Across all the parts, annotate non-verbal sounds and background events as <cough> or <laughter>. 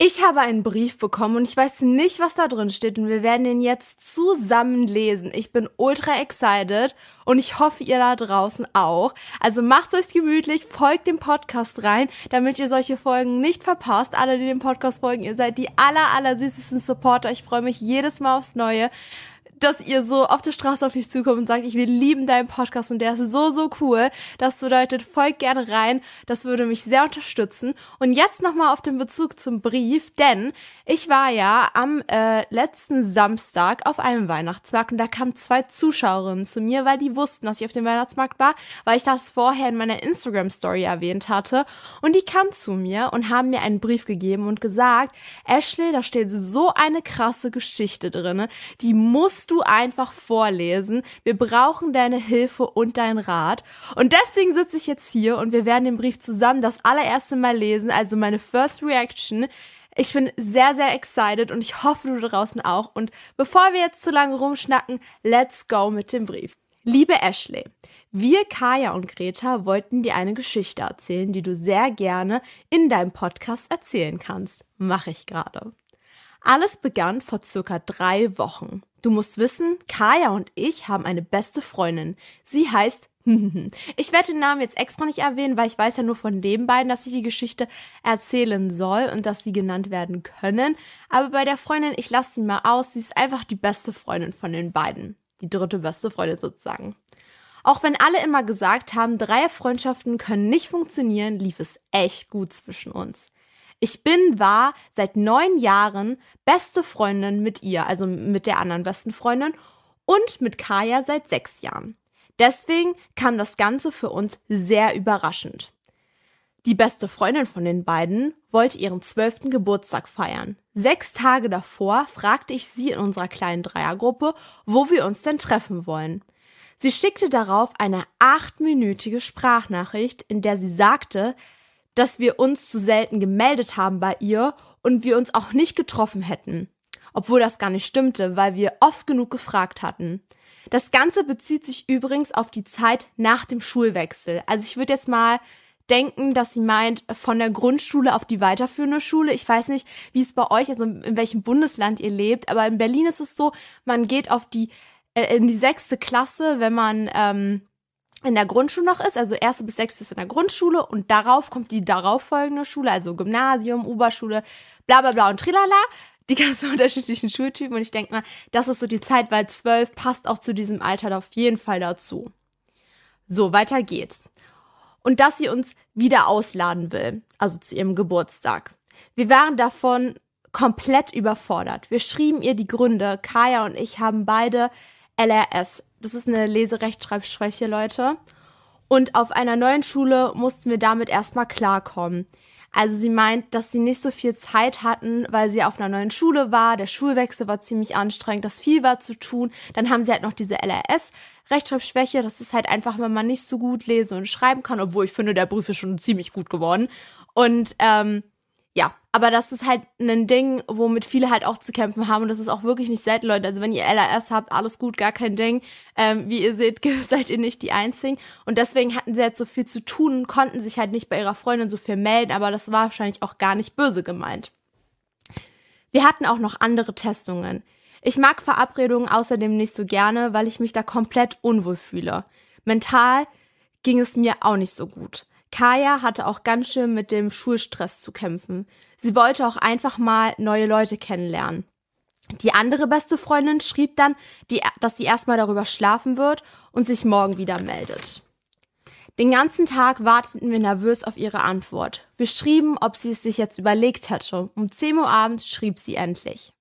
Ich habe einen Brief bekommen und ich weiß nicht, was da drin steht und wir werden den jetzt zusammen lesen. Ich bin ultra excited und ich hoffe, ihr da draußen auch. Also macht's euch gemütlich, folgt dem Podcast rein, damit ihr solche Folgen nicht verpasst. Alle, die dem Podcast folgen, ihr seid die aller, aller süßesten Supporter. Ich freue mich jedes Mal aufs Neue dass ihr so auf der Straße auf mich zukommt und sagt, ich will lieben deinen Podcast und der ist so, so cool. Das bedeutet, folgt gerne rein. Das würde mich sehr unterstützen. Und jetzt nochmal auf den Bezug zum Brief, denn ich war ja am äh, letzten Samstag auf einem Weihnachtsmarkt und da kamen zwei Zuschauerinnen zu mir, weil die wussten, dass ich auf dem Weihnachtsmarkt war, weil ich das vorher in meiner Instagram-Story erwähnt hatte. Und die kamen zu mir und haben mir einen Brief gegeben und gesagt, Ashley, da steht so eine krasse Geschichte drinne, die du einfach vorlesen. Wir brauchen deine Hilfe und deinen Rat. Und deswegen sitze ich jetzt hier und wir werden den Brief zusammen das allererste Mal lesen, also meine First Reaction. Ich bin sehr, sehr excited und ich hoffe, du draußen auch. Und bevor wir jetzt zu lange rumschnacken, let's go mit dem Brief. Liebe Ashley, wir, Kaya und Greta, wollten dir eine Geschichte erzählen, die du sehr gerne in deinem Podcast erzählen kannst. Mache ich gerade. Alles begann vor circa drei Wochen. Du musst wissen, Kaya und ich haben eine beste Freundin. Sie heißt <laughs> ich werde den Namen jetzt extra nicht erwähnen, weil ich weiß ja nur von den beiden, dass ich die Geschichte erzählen soll und dass sie genannt werden können. Aber bei der Freundin, ich lasse sie mal aus, sie ist einfach die beste Freundin von den beiden. Die dritte beste Freundin sozusagen. Auch wenn alle immer gesagt haben, Dreierfreundschaften können nicht funktionieren, lief es echt gut zwischen uns. Ich bin, war seit neun Jahren beste Freundin mit ihr, also mit der anderen besten Freundin und mit Kaya seit sechs Jahren. Deswegen kam das Ganze für uns sehr überraschend. Die beste Freundin von den beiden wollte ihren zwölften Geburtstag feiern. Sechs Tage davor fragte ich sie in unserer kleinen Dreiergruppe, wo wir uns denn treffen wollen. Sie schickte darauf eine achtminütige Sprachnachricht, in der sie sagte, dass wir uns zu selten gemeldet haben bei ihr und wir uns auch nicht getroffen hätten. Obwohl das gar nicht stimmte, weil wir oft genug gefragt hatten. Das Ganze bezieht sich übrigens auf die Zeit nach dem Schulwechsel. Also ich würde jetzt mal denken, dass sie meint, von der Grundschule auf die weiterführende Schule. Ich weiß nicht, wie es bei euch, also in welchem Bundesland ihr lebt, aber in Berlin ist es so, man geht auf die, äh, in die sechste Klasse, wenn man ähm, in der Grundschule noch ist, also erste bis sechste ist in der Grundschule und darauf kommt die darauffolgende Schule, also Gymnasium, Oberschule, bla bla bla und trilala, die ganzen <laughs> unterschiedlichen Schultypen und ich denke mal, das ist so die Zeit, weil zwölf passt auch zu diesem Alter auf jeden Fall dazu. So, weiter geht's. Und dass sie uns wieder ausladen will, also zu ihrem Geburtstag. Wir waren davon komplett überfordert. Wir schrieben ihr die Gründe. Kaya und ich haben beide LRS, das ist eine Leserechtschreibschwäche, Leute. Und auf einer neuen Schule mussten wir damit erstmal klarkommen. Also sie meint, dass sie nicht so viel Zeit hatten, weil sie auf einer neuen Schule war. Der Schulwechsel war ziemlich anstrengend, das viel war zu tun. Dann haben sie halt noch diese LRS. Rechtschreibschwäche, das ist halt einfach, wenn man nicht so gut lesen und schreiben kann, obwohl ich finde, der Brief ist schon ziemlich gut geworden. Und ähm, ja, aber das ist halt ein Ding, womit viele halt auch zu kämpfen haben und das ist auch wirklich nicht selten, Leute. Also wenn ihr LRS habt, alles gut, gar kein Ding. Ähm, wie ihr seht, <laughs> seid ihr nicht die Einzigen und deswegen hatten sie halt so viel zu tun und konnten sich halt nicht bei ihrer Freundin so viel melden, aber das war wahrscheinlich auch gar nicht böse gemeint. Wir hatten auch noch andere Testungen. Ich mag Verabredungen außerdem nicht so gerne, weil ich mich da komplett unwohl fühle. Mental ging es mir auch nicht so gut. Kaya hatte auch ganz schön mit dem Schulstress zu kämpfen. Sie wollte auch einfach mal neue Leute kennenlernen. Die andere beste Freundin schrieb dann, die, dass sie erstmal darüber schlafen wird und sich morgen wieder meldet. Den ganzen Tag warteten wir nervös auf ihre Antwort. Wir schrieben, ob sie es sich jetzt überlegt hätte. Um 10 Uhr abends schrieb sie endlich.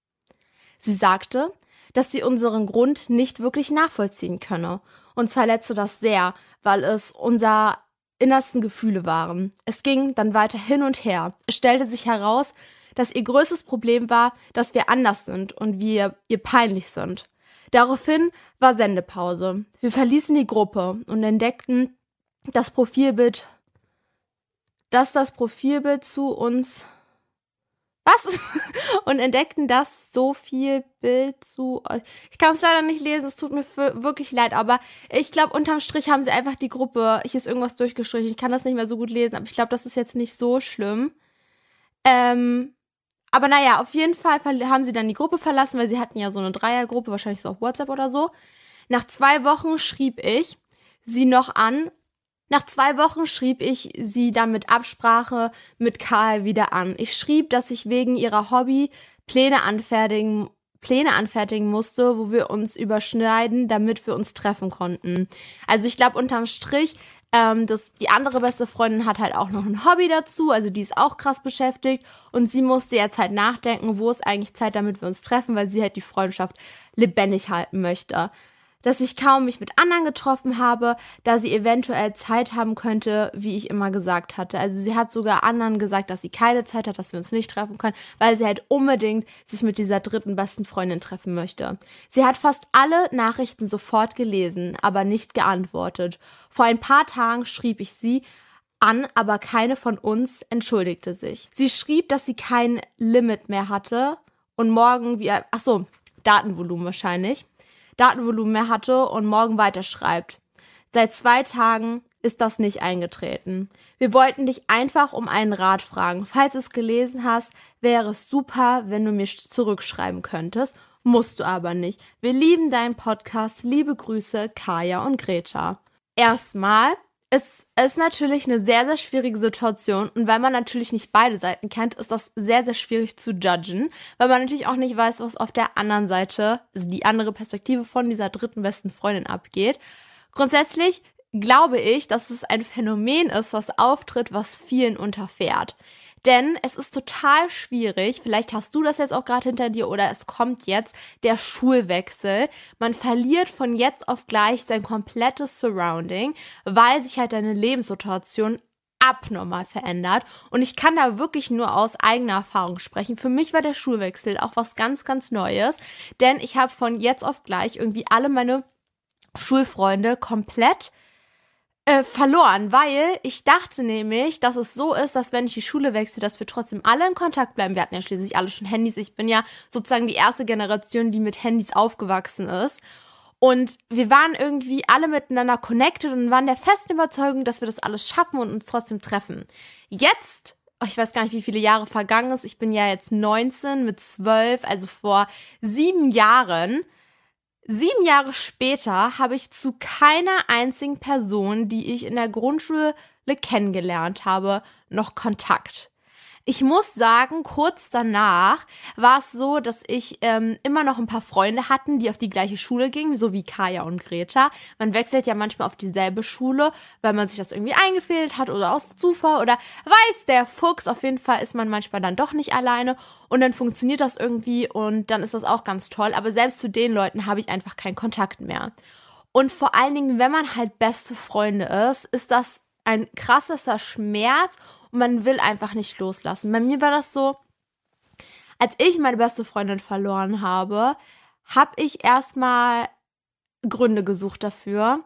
Sie sagte, dass sie unseren Grund nicht wirklich nachvollziehen könne. Uns verletzte das sehr, weil es unser innersten Gefühle waren. Es ging dann weiter hin und her. Es stellte sich heraus, dass ihr größtes Problem war, dass wir anders sind und wir ihr peinlich sind. Daraufhin war Sendepause. Wir verließen die Gruppe und entdeckten das Profilbild, dass das Profilbild zu uns was? <laughs> Und entdeckten das so viel Bild zu. Ich kann es leider nicht lesen, es tut mir wirklich leid, aber ich glaube, unterm Strich haben sie einfach die Gruppe, ich ist irgendwas durchgestrichen, ich kann das nicht mehr so gut lesen, aber ich glaube, das ist jetzt nicht so schlimm. Ähm, aber naja, auf jeden Fall haben sie dann die Gruppe verlassen, weil sie hatten ja so eine Dreiergruppe, wahrscheinlich so auf WhatsApp oder so. Nach zwei Wochen schrieb ich sie noch an. Nach zwei Wochen schrieb ich sie dann mit Absprache mit Karl wieder an. Ich schrieb, dass ich wegen ihrer Hobby Pläne anfertigen, Pläne anfertigen musste, wo wir uns überschneiden, damit wir uns treffen konnten. Also ich glaube, unterm Strich ähm, das, die andere beste Freundin hat halt auch noch ein Hobby dazu, also die ist auch krass beschäftigt und sie musste jetzt halt nachdenken, wo ist eigentlich Zeit, damit wir uns treffen, weil sie halt die Freundschaft lebendig halten möchte dass ich kaum mich mit anderen getroffen habe, da sie eventuell Zeit haben könnte, wie ich immer gesagt hatte. Also sie hat sogar anderen gesagt, dass sie keine Zeit hat, dass wir uns nicht treffen können, weil sie halt unbedingt sich mit dieser dritten besten Freundin treffen möchte. Sie hat fast alle Nachrichten sofort gelesen, aber nicht geantwortet. Vor ein paar Tagen schrieb ich sie, an, aber keine von uns entschuldigte sich. Sie schrieb, dass sie kein Limit mehr hatte und morgen wie, ach so, Datenvolumen wahrscheinlich. Datenvolumen mehr hatte und morgen weiterschreibt. Seit zwei Tagen ist das nicht eingetreten. Wir wollten dich einfach um einen Rat fragen. Falls du es gelesen hast, wäre es super, wenn du mir zurückschreiben könntest. Musst du aber nicht. Wir lieben deinen Podcast. Liebe Grüße, Kaya und Greta. Erstmal es ist natürlich eine sehr, sehr schwierige Situation und weil man natürlich nicht beide Seiten kennt, ist das sehr, sehr schwierig zu judgen, weil man natürlich auch nicht weiß, was auf der anderen Seite, also die andere Perspektive von dieser dritten besten Freundin abgeht. Grundsätzlich glaube ich, dass es ein Phänomen ist, was auftritt, was vielen unterfährt. Denn es ist total schwierig, vielleicht hast du das jetzt auch gerade hinter dir oder es kommt jetzt der Schulwechsel. Man verliert von jetzt auf gleich sein komplettes Surrounding, weil sich halt deine Lebenssituation abnormal verändert. Und ich kann da wirklich nur aus eigener Erfahrung sprechen. Für mich war der Schulwechsel auch was ganz, ganz Neues, denn ich habe von jetzt auf gleich irgendwie alle meine Schulfreunde komplett äh, verloren, weil ich dachte nämlich, dass es so ist, dass wenn ich die Schule wechsle, dass wir trotzdem alle in Kontakt bleiben. Wir hatten ja schließlich alle schon Handys. Ich bin ja sozusagen die erste Generation, die mit Handys aufgewachsen ist. Und wir waren irgendwie alle miteinander connected und waren der festen Überzeugung, dass wir das alles schaffen und uns trotzdem treffen. Jetzt, oh, ich weiß gar nicht, wie viele Jahre vergangen ist. Ich bin ja jetzt 19 mit 12, also vor sieben Jahren Sieben Jahre später habe ich zu keiner einzigen Person, die ich in der Grundschule kennengelernt habe, noch Kontakt. Ich muss sagen, kurz danach war es so, dass ich ähm, immer noch ein paar Freunde hatten, die auf die gleiche Schule gingen, so wie Kaya und Greta. Man wechselt ja manchmal auf dieselbe Schule, weil man sich das irgendwie eingefädelt hat oder aus Zufall oder weiß der Fuchs. Auf jeden Fall ist man manchmal dann doch nicht alleine und dann funktioniert das irgendwie und dann ist das auch ganz toll. Aber selbst zu den Leuten habe ich einfach keinen Kontakt mehr. Und vor allen Dingen, wenn man halt beste Freunde ist, ist das ein krasser Schmerz und man will einfach nicht loslassen. Bei mir war das so, als ich meine beste Freundin verloren habe, habe ich erstmal Gründe gesucht dafür.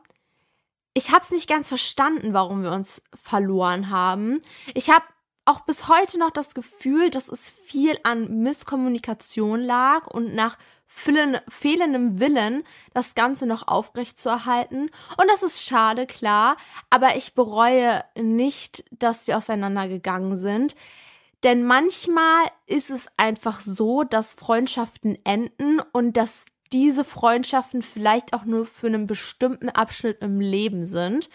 Ich habe es nicht ganz verstanden, warum wir uns verloren haben. Ich habe auch bis heute noch das Gefühl, dass es viel an Misskommunikation lag und nach fehlendem Willen, das Ganze noch aufrecht zu erhalten. Und das ist schade, klar, aber ich bereue nicht, dass wir auseinandergegangen sind. Denn manchmal ist es einfach so, dass Freundschaften enden und dass diese Freundschaften vielleicht auch nur für einen bestimmten Abschnitt im Leben sind.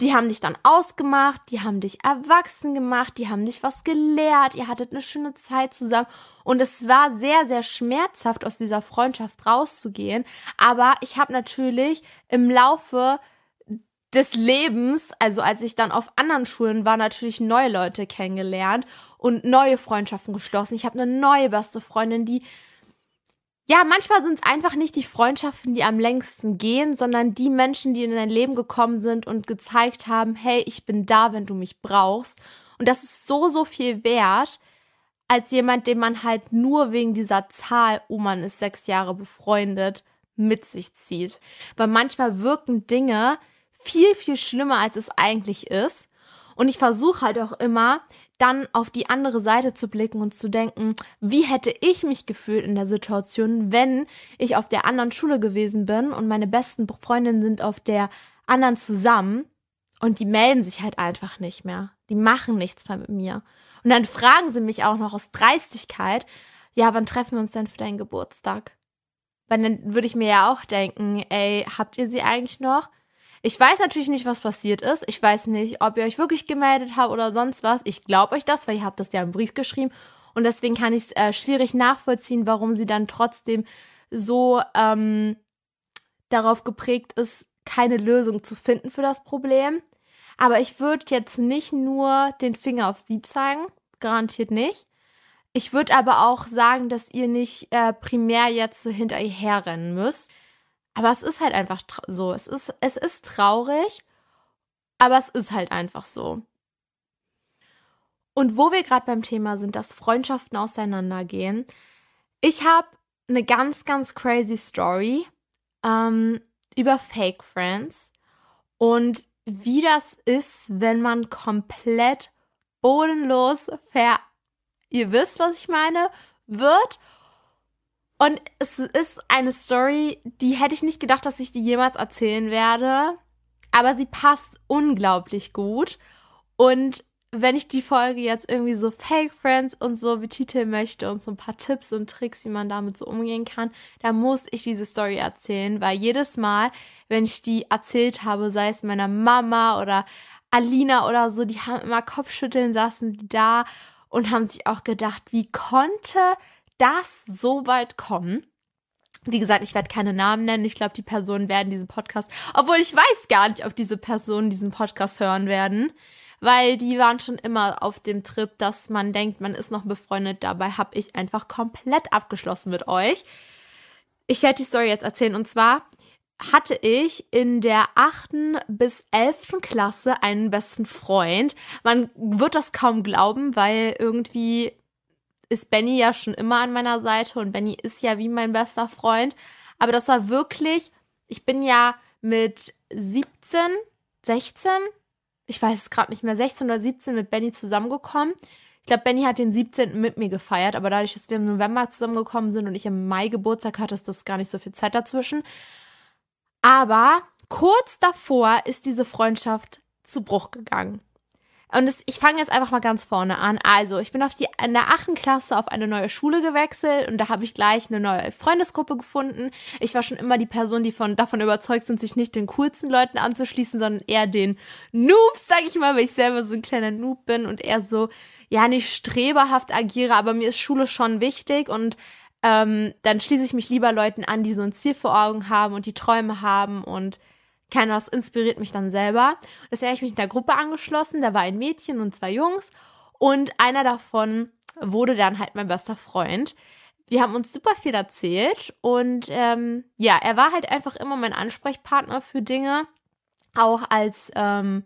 Die haben dich dann ausgemacht, die haben dich erwachsen gemacht, die haben dich was gelehrt, ihr hattet eine schöne Zeit zusammen und es war sehr, sehr schmerzhaft aus dieser Freundschaft rauszugehen. Aber ich habe natürlich im Laufe des Lebens, also als ich dann auf anderen Schulen war, natürlich neue Leute kennengelernt und neue Freundschaften geschlossen. Ich habe eine neue beste Freundin, die ja, manchmal sind es einfach nicht die Freundschaften, die am längsten gehen, sondern die Menschen, die in dein Leben gekommen sind und gezeigt haben, hey, ich bin da, wenn du mich brauchst. Und das ist so, so viel wert, als jemand, den man halt nur wegen dieser Zahl, oh man ist sechs Jahre befreundet, mit sich zieht. Weil manchmal wirken Dinge viel, viel schlimmer, als es eigentlich ist. Und ich versuche halt auch immer, dann auf die andere Seite zu blicken und zu denken, wie hätte ich mich gefühlt in der Situation, wenn ich auf der anderen Schule gewesen bin und meine besten Freundinnen sind auf der anderen zusammen und die melden sich halt einfach nicht mehr. Die machen nichts mehr mit mir. Und dann fragen sie mich auch noch aus Dreistigkeit, ja, wann treffen wir uns denn für deinen Geburtstag? Weil dann würde ich mir ja auch denken, ey, habt ihr sie eigentlich noch? Ich weiß natürlich nicht, was passiert ist. Ich weiß nicht, ob ihr euch wirklich gemeldet habt oder sonst was. Ich glaube euch das, weil ihr habt das ja im Brief geschrieben. Und deswegen kann ich es äh, schwierig nachvollziehen, warum sie dann trotzdem so ähm, darauf geprägt ist, keine Lösung zu finden für das Problem. Aber ich würde jetzt nicht nur den Finger auf sie zeigen, garantiert nicht. Ich würde aber auch sagen, dass ihr nicht äh, primär jetzt hinter ihr herrennen müsst. Aber es ist halt einfach so. Es ist, es ist traurig, aber es ist halt einfach so. Und wo wir gerade beim Thema sind, dass Freundschaften auseinandergehen. Ich habe eine ganz, ganz crazy Story ähm, über Fake Friends und wie das ist, wenn man komplett bodenlos ver, ihr wisst, was ich meine, wird und es ist eine Story, die hätte ich nicht gedacht, dass ich die jemals erzählen werde. Aber sie passt unglaublich gut. Und wenn ich die Folge jetzt irgendwie so Fake Friends und so betiteln möchte und so ein paar Tipps und Tricks, wie man damit so umgehen kann, dann muss ich diese Story erzählen, weil jedes Mal, wenn ich die erzählt habe, sei es meiner Mama oder Alina oder so, die haben immer Kopfschütteln, saßen die da und haben sich auch gedacht, wie konnte das so weit kommen. Wie gesagt, ich werde keine Namen nennen. Ich glaube, die Personen werden diesen Podcast, obwohl ich weiß gar nicht, ob diese Personen diesen Podcast hören werden, weil die waren schon immer auf dem Trip, dass man denkt, man ist noch befreundet. Dabei habe ich einfach komplett abgeschlossen mit euch. Ich werde die Story jetzt erzählen und zwar hatte ich in der achten bis elften Klasse einen besten Freund. Man wird das kaum glauben, weil irgendwie ist Benny ja schon immer an meiner Seite und Benny ist ja wie mein bester Freund. Aber das war wirklich, ich bin ja mit 17, 16, ich weiß es gerade nicht mehr, 16 oder 17 mit Benny zusammengekommen. Ich glaube, Benny hat den 17. mit mir gefeiert, aber dadurch, dass wir im November zusammengekommen sind und ich im Mai Geburtstag hatte, ist das gar nicht so viel Zeit dazwischen. Aber kurz davor ist diese Freundschaft zu Bruch gegangen. Und das, ich fange jetzt einfach mal ganz vorne an. Also, ich bin auf die, in der achten Klasse auf eine neue Schule gewechselt und da habe ich gleich eine neue Freundesgruppe gefunden. Ich war schon immer die Person, die von, davon überzeugt sind, sich nicht den coolsten Leuten anzuschließen, sondern eher den Noobs, sag ich mal, weil ich selber so ein kleiner Noob bin und eher so, ja, nicht streberhaft agiere, aber mir ist Schule schon wichtig und ähm, dann schließe ich mich lieber Leuten an, die so ein Ziel vor Augen haben und die Träume haben und was inspiriert mich dann selber. Deswegen habe ich mich in der Gruppe angeschlossen. Da war ein Mädchen und zwei Jungs. Und einer davon wurde dann halt mein bester Freund. Wir haben uns super viel erzählt und ähm, ja, er war halt einfach immer mein Ansprechpartner für Dinge. Auch als ähm,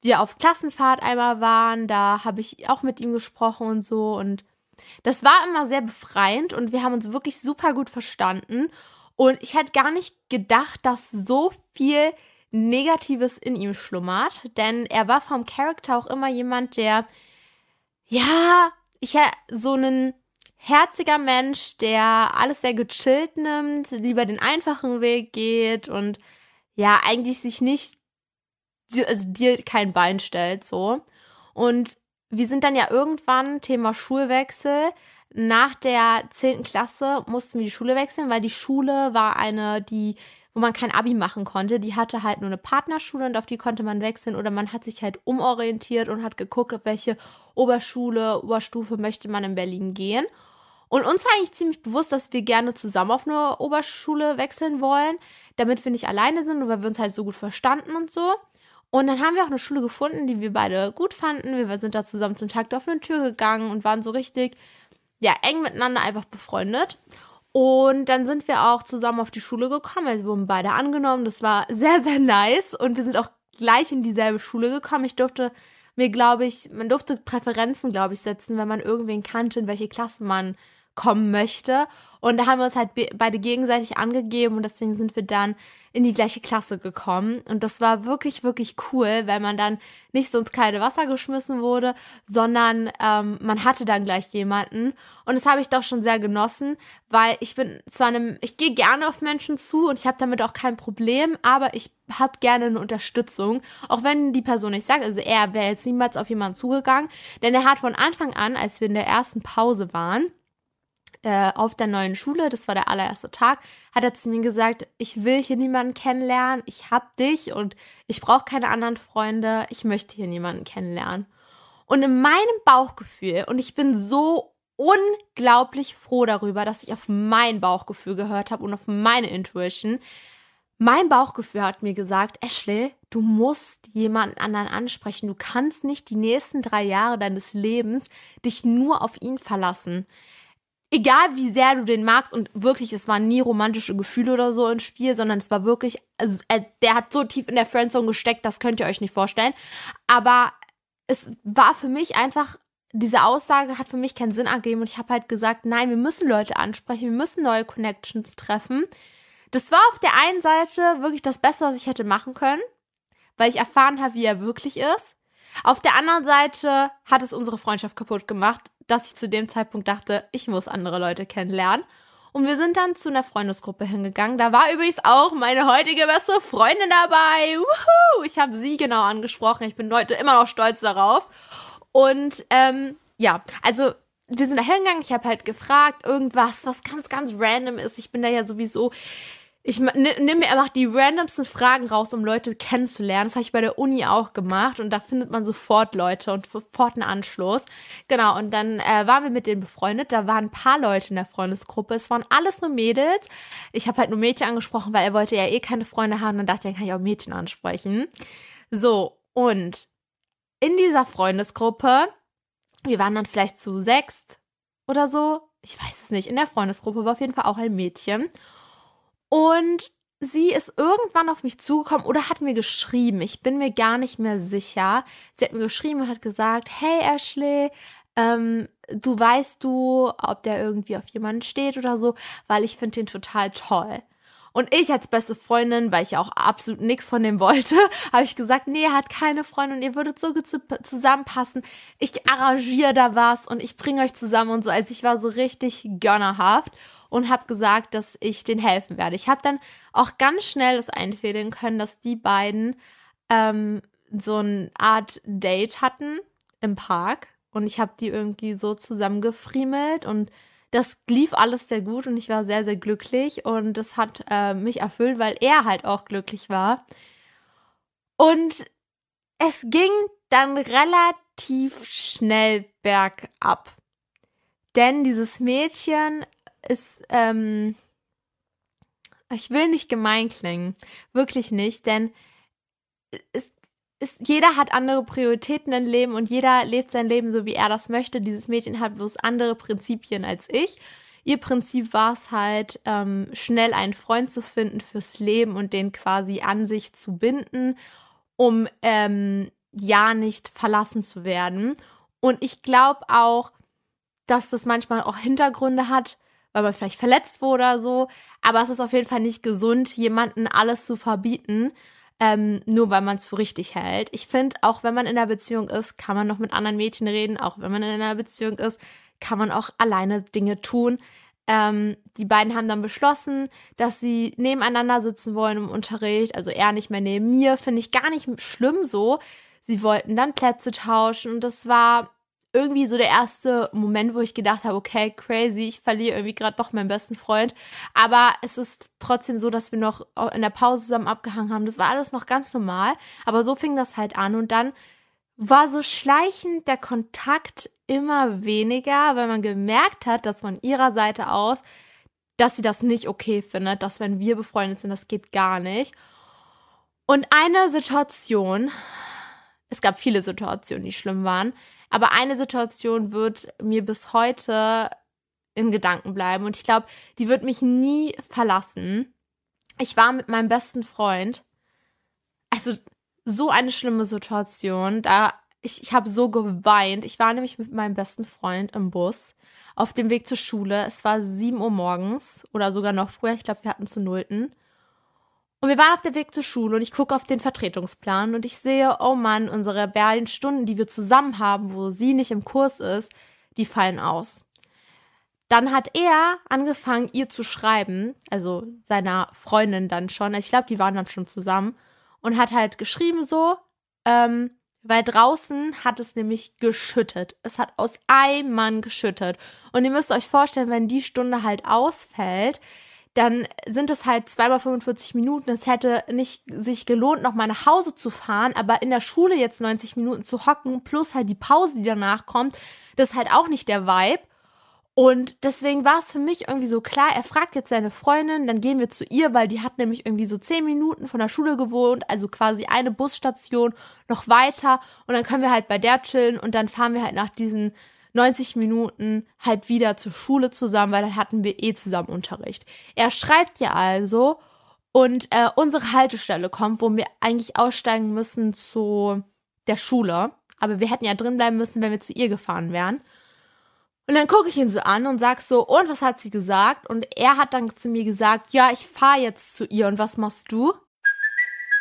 wir auf Klassenfahrt einmal waren, da habe ich auch mit ihm gesprochen und so. Und das war immer sehr befreiend und wir haben uns wirklich super gut verstanden. Und ich hätte gar nicht gedacht, dass so viel Negatives in ihm schlummert, denn er war vom Charakter auch immer jemand, der, ja, ich so ein herziger Mensch, der alles sehr gechillt nimmt, lieber den einfachen Weg geht und ja, eigentlich sich nicht, also dir kein Bein stellt, so. Und wir sind dann ja irgendwann, Thema Schulwechsel, nach der 10. Klasse mussten wir die Schule wechseln, weil die Schule war eine, die, wo man kein Abi machen konnte. Die hatte halt nur eine Partnerschule und auf die konnte man wechseln oder man hat sich halt umorientiert und hat geguckt, auf welche Oberschule, Oberstufe möchte man in Berlin gehen. Und uns war eigentlich ziemlich bewusst, dass wir gerne zusammen auf eine Oberschule wechseln wollen, damit wir nicht alleine sind und weil wir uns halt so gut verstanden und so. Und dann haben wir auch eine Schule gefunden, die wir beide gut fanden. Wir sind da zusammen zum Tag der offenen Tür gegangen und waren so richtig, ja, eng miteinander einfach befreundet. Und dann sind wir auch zusammen auf die Schule gekommen. Also wir wurden beide angenommen. Das war sehr, sehr nice. Und wir sind auch gleich in dieselbe Schule gekommen. Ich durfte mir, glaube ich, man durfte Präferenzen, glaube ich, setzen, wenn man irgendwen kannte, in welche Klasse man kommen möchte. Und da haben wir uns halt beide gegenseitig angegeben und deswegen sind wir dann in die gleiche Klasse gekommen. Und das war wirklich, wirklich cool, weil man dann nicht so ins kalte Wasser geschmissen wurde, sondern ähm, man hatte dann gleich jemanden. Und das habe ich doch schon sehr genossen, weil ich bin zwar einem, ich gehe gerne auf Menschen zu und ich habe damit auch kein Problem, aber ich habe gerne eine Unterstützung, auch wenn die Person nicht sagt, also er wäre jetzt niemals auf jemanden zugegangen, denn er hat von Anfang an, als wir in der ersten Pause waren, äh, auf der neuen Schule, das war der allererste Tag, hat er zu mir gesagt, ich will hier niemanden kennenlernen, ich hab dich und ich brauche keine anderen Freunde, ich möchte hier niemanden kennenlernen. Und in meinem Bauchgefühl, und ich bin so unglaublich froh darüber, dass ich auf mein Bauchgefühl gehört habe und auf meine Intuition. Mein Bauchgefühl hat mir gesagt, Ashley, du musst jemanden anderen ansprechen. Du kannst nicht die nächsten drei Jahre deines Lebens dich nur auf ihn verlassen egal wie sehr du den magst und wirklich, es waren nie romantische Gefühle oder so ins Spiel, sondern es war wirklich, also äh, der hat so tief in der Friendzone gesteckt, das könnt ihr euch nicht vorstellen. Aber es war für mich einfach, diese Aussage hat für mich keinen Sinn ergeben und ich habe halt gesagt, nein, wir müssen Leute ansprechen, wir müssen neue Connections treffen. Das war auf der einen Seite wirklich das Beste, was ich hätte machen können, weil ich erfahren habe, wie er wirklich ist. Auf der anderen Seite hat es unsere Freundschaft kaputt gemacht, dass ich zu dem Zeitpunkt dachte, ich muss andere Leute kennenlernen. Und wir sind dann zu einer Freundesgruppe hingegangen. Da war übrigens auch meine heutige beste Freundin dabei. Woohoo! Ich habe sie genau angesprochen. Ich bin heute immer noch stolz darauf. Und ähm, ja, also wir sind da hingegangen. Ich habe halt gefragt, irgendwas, was ganz, ganz random ist. Ich bin da ja sowieso ich nehme mir einfach die randomsten Fragen raus, um Leute kennenzulernen. Das habe ich bei der Uni auch gemacht und da findet man sofort Leute und sofort einen Anschluss. Genau, und dann äh, waren wir mit denen befreundet. Da waren ein paar Leute in der Freundesgruppe. Es waren alles nur Mädels. Ich habe halt nur Mädchen angesprochen, weil er wollte ja eh keine Freunde haben. Und dann dachte ich, dann kann ich auch Mädchen ansprechen. So, und in dieser Freundesgruppe, wir waren dann vielleicht zu sechst oder so. Ich weiß es nicht. In der Freundesgruppe war auf jeden Fall auch ein Mädchen. Und sie ist irgendwann auf mich zugekommen oder hat mir geschrieben. Ich bin mir gar nicht mehr sicher. Sie hat mir geschrieben und hat gesagt, hey Ashley, ähm, du weißt du, ob der irgendwie auf jemanden steht oder so, weil ich finde den total toll. Und ich als beste Freundin, weil ich ja auch absolut nichts von dem wollte, <laughs> habe ich gesagt, nee, er hat keine Freundin, ihr würdet so gut zusammenpassen. Ich arrangiere da was und ich bringe euch zusammen und so. Also ich war so richtig gönnerhaft und habe gesagt, dass ich denen helfen werde. Ich habe dann auch ganz schnell das einfädeln können, dass die beiden ähm, so eine Art Date hatten im Park und ich habe die irgendwie so zusammengefriemelt und das lief alles sehr gut und ich war sehr, sehr glücklich und das hat äh, mich erfüllt, weil er halt auch glücklich war. Und es ging dann relativ schnell bergab. Denn dieses Mädchen ist, ähm, ich will nicht gemein klingen, wirklich nicht, denn es ist, jeder hat andere Prioritäten im Leben und jeder lebt sein Leben so, wie er das möchte. Dieses Mädchen hat bloß andere Prinzipien als ich. Ihr Prinzip war es halt, ähm, schnell einen Freund zu finden fürs Leben und den quasi an sich zu binden, um ähm, ja nicht verlassen zu werden. Und ich glaube auch, dass das manchmal auch Hintergründe hat, weil man vielleicht verletzt wurde oder so. Aber es ist auf jeden Fall nicht gesund, jemanden alles zu verbieten, ähm, nur weil man es für richtig hält. Ich finde, auch wenn man in einer Beziehung ist, kann man noch mit anderen Mädchen reden. Auch wenn man in einer Beziehung ist, kann man auch alleine Dinge tun. Ähm, die beiden haben dann beschlossen, dass sie nebeneinander sitzen wollen im Unterricht. Also er nicht mehr neben mir, finde ich gar nicht schlimm so. Sie wollten dann Plätze tauschen und das war irgendwie so der erste Moment, wo ich gedacht habe, okay, crazy, ich verliere irgendwie gerade doch meinen besten Freund. Aber es ist trotzdem so, dass wir noch in der Pause zusammen abgehangen haben. Das war alles noch ganz normal. Aber so fing das halt an. Und dann war so schleichend der Kontakt immer weniger, weil man gemerkt hat, dass von ihrer Seite aus, dass sie das nicht okay findet, dass wenn wir befreundet sind, das geht gar nicht. Und eine Situation, es gab viele Situationen, die schlimm waren, aber eine Situation wird mir bis heute in Gedanken bleiben und ich glaube, die wird mich nie verlassen. Ich war mit meinem besten Freund, also so eine schlimme Situation, da ich, ich habe so geweint. Ich war nämlich mit meinem besten Freund im Bus auf dem Weg zur Schule. Es war 7 Uhr morgens oder sogar noch früher. Ich glaube, wir hatten zu Nullten. Und wir waren auf dem Weg zur Schule und ich gucke auf den Vertretungsplan und ich sehe, oh Mann, unsere beiden Stunden, die wir zusammen haben, wo sie nicht im Kurs ist, die fallen aus. Dann hat er angefangen, ihr zu schreiben, also seiner Freundin dann schon. Ich glaube, die waren dann schon zusammen und hat halt geschrieben so, ähm, weil draußen hat es nämlich geschüttet. Es hat aus Eimern geschüttet. Und ihr müsst euch vorstellen, wenn die Stunde halt ausfällt, dann sind es halt zweimal 45 Minuten. Es hätte nicht sich gelohnt, noch mal nach Hause zu fahren, aber in der Schule jetzt 90 Minuten zu hocken, plus halt die Pause, die danach kommt, das ist halt auch nicht der Vibe. Und deswegen war es für mich irgendwie so klar, er fragt jetzt seine Freundin, dann gehen wir zu ihr, weil die hat nämlich irgendwie so 10 Minuten von der Schule gewohnt, also quasi eine Busstation noch weiter. Und dann können wir halt bei der chillen und dann fahren wir halt nach diesen 90 Minuten halt wieder zur Schule zusammen, weil dann hatten wir eh zusammen Unterricht. Er schreibt ja also und äh, unsere Haltestelle kommt, wo wir eigentlich aussteigen müssen zu der Schule. Aber wir hätten ja drin bleiben müssen, wenn wir zu ihr gefahren wären. Und dann gucke ich ihn so an und sag so, und was hat sie gesagt? Und er hat dann zu mir gesagt, ja, ich fahre jetzt zu ihr. Und was machst du?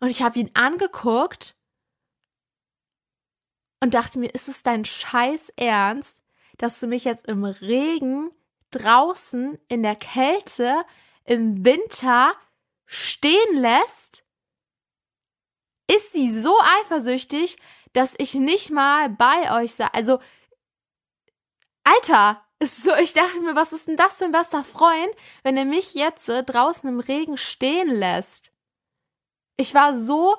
Und ich habe ihn angeguckt und dachte mir, ist es dein scheiß Ernst, dass du mich jetzt im Regen draußen in der Kälte im Winter stehen lässt? Ist sie so eifersüchtig, dass ich nicht mal bei euch sei? Also, Alter, ist so, ich dachte mir, was ist denn das für ein bester Freund, wenn er mich jetzt äh, draußen im Regen stehen lässt? Ich war so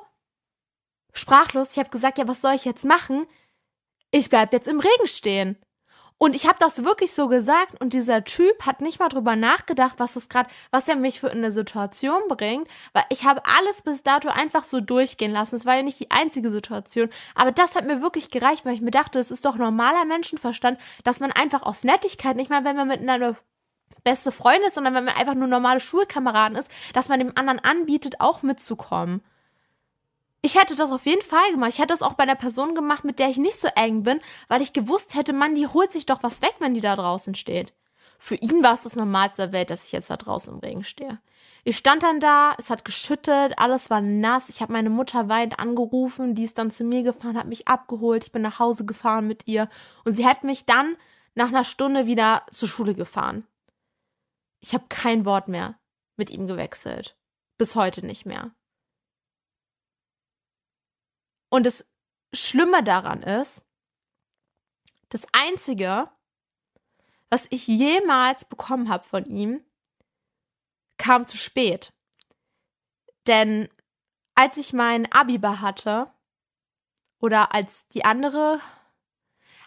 sprachlos. Ich habe gesagt, ja, was soll ich jetzt machen? Ich bleib jetzt im Regen stehen. Und ich habe das wirklich so gesagt und dieser Typ hat nicht mal drüber nachgedacht, was das gerade, was er mich für eine Situation bringt, weil ich habe alles bis dato einfach so durchgehen lassen. Es war ja nicht die einzige Situation, aber das hat mir wirklich gereicht, weil ich mir dachte, es ist doch normaler Menschenverstand, dass man einfach aus Nettigkeit, nicht mal wenn man miteinander beste Freund ist, sondern wenn man einfach nur normale Schulkameraden ist, dass man dem anderen anbietet, auch mitzukommen. Ich hätte das auf jeden Fall gemacht. Ich hätte das auch bei einer Person gemacht, mit der ich nicht so eng bin, weil ich gewusst hätte, Mann, die holt sich doch was weg, wenn die da draußen steht. Für ihn war es das Normalste der Welt, dass ich jetzt da draußen im Regen stehe. Ich stand dann da, es hat geschüttet, alles war nass. Ich habe meine Mutter weinend angerufen, die ist dann zu mir gefahren, hat mich abgeholt. Ich bin nach Hause gefahren mit ihr und sie hat mich dann nach einer Stunde wieder zur Schule gefahren. Ich habe kein Wort mehr mit ihm gewechselt. Bis heute nicht mehr. Und das Schlimme daran ist, das Einzige, was ich jemals bekommen habe von ihm, kam zu spät. Denn als ich mein Abiba hatte, oder als die andere,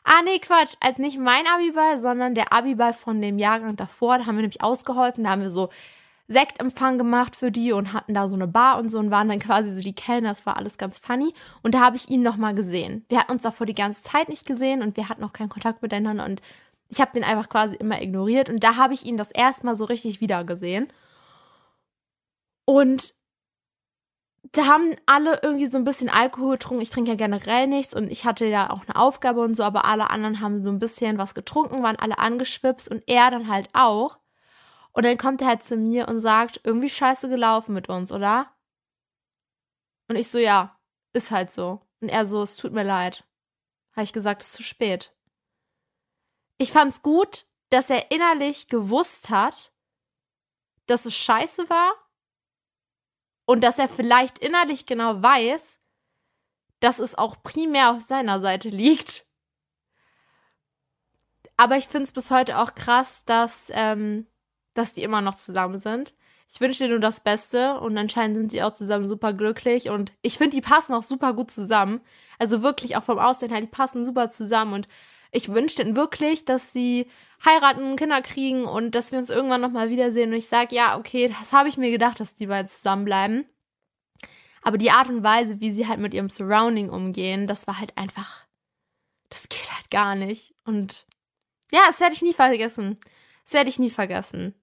Ah, nee, Quatsch. Also nicht mein Abiball, sondern der Abiball von dem Jahrgang davor. Da haben wir nämlich ausgeholfen. Da haben wir so Sektempfang gemacht für die und hatten da so eine Bar und so und waren dann quasi so die Kellner. Das war alles ganz funny. Und da habe ich ihn nochmal gesehen. Wir hatten uns davor die ganze Zeit nicht gesehen und wir hatten auch keinen Kontakt miteinander und ich habe den einfach quasi immer ignoriert. Und da habe ich ihn das erste Mal so richtig wieder gesehen. Und da haben alle irgendwie so ein bisschen Alkohol getrunken. Ich trinke ja generell nichts und ich hatte ja auch eine Aufgabe und so, aber alle anderen haben so ein bisschen was getrunken, waren alle angeschwipst und er dann halt auch. Und dann kommt er halt zu mir und sagt, irgendwie scheiße gelaufen mit uns, oder? Und ich so, ja, ist halt so. Und er so, es tut mir leid. Habe ich gesagt, es ist zu spät. Ich fand's gut, dass er innerlich gewusst hat, dass es scheiße war und dass er vielleicht innerlich genau weiß, dass es auch primär auf seiner Seite liegt. Aber ich finde es bis heute auch krass, dass, ähm, dass die immer noch zusammen sind. Ich wünsche dir nur das Beste und anscheinend sind sie auch zusammen super glücklich und ich finde, die passen auch super gut zusammen. Also wirklich auch vom Aussehen her, die passen super zusammen und ich wünsche denen wirklich, dass sie heiraten, Kinder kriegen und dass wir uns irgendwann nochmal wiedersehen. Und ich sage, ja, okay, das habe ich mir gedacht, dass die beiden zusammenbleiben. Aber die Art und Weise, wie sie halt mit ihrem Surrounding umgehen, das war halt einfach, das geht halt gar nicht. Und ja, das werde ich nie vergessen. Das werde ich nie vergessen.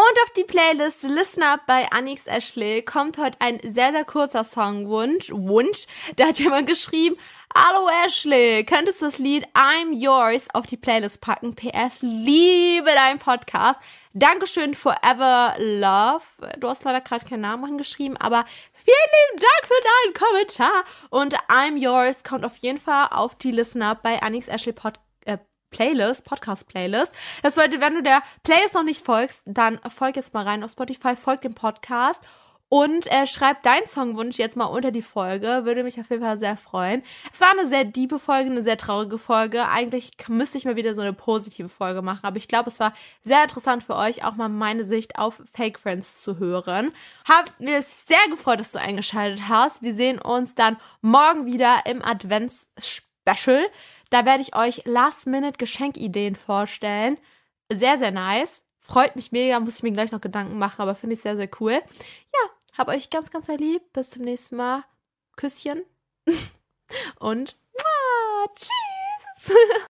Und auf die Playlist Listen Up bei Anix Ashley kommt heute ein sehr, sehr kurzer Songwunsch. Wunsch. Da hat jemand geschrieben, Hallo Ashley, könntest du das Lied I'm Yours auf die Playlist packen? PS, liebe deinen Podcast. Dankeschön Forever Love. Du hast leider gerade keinen Namen hingeschrieben, aber vielen lieben Dank für deinen Kommentar. Und I'm Yours kommt auf jeden Fall auf die Listen Up bei Anix Ashley Podcast Playlist, Podcast-Playlist. Das bedeutet, wenn du der Playlist noch nicht folgst, dann folg jetzt mal rein auf Spotify, folg dem Podcast und äh, schreib deinen Songwunsch jetzt mal unter die Folge. Würde mich auf jeden Fall sehr freuen. Es war eine sehr diebe Folge, eine sehr traurige Folge. Eigentlich müsste ich mal wieder so eine positive Folge machen, aber ich glaube, es war sehr interessant für euch, auch mal meine Sicht auf Fake Friends zu hören. Hab mir sehr gefreut, dass du eingeschaltet hast. Wir sehen uns dann morgen wieder im Advents-Special. Da werde ich euch Last-Minute-Geschenkideen vorstellen. Sehr, sehr nice. Freut mich mega, muss ich mir gleich noch Gedanken machen, aber finde ich sehr, sehr cool. Ja, hab euch ganz, ganz lieb. Bis zum nächsten Mal. Küsschen. <laughs> Und tschüss. <laughs>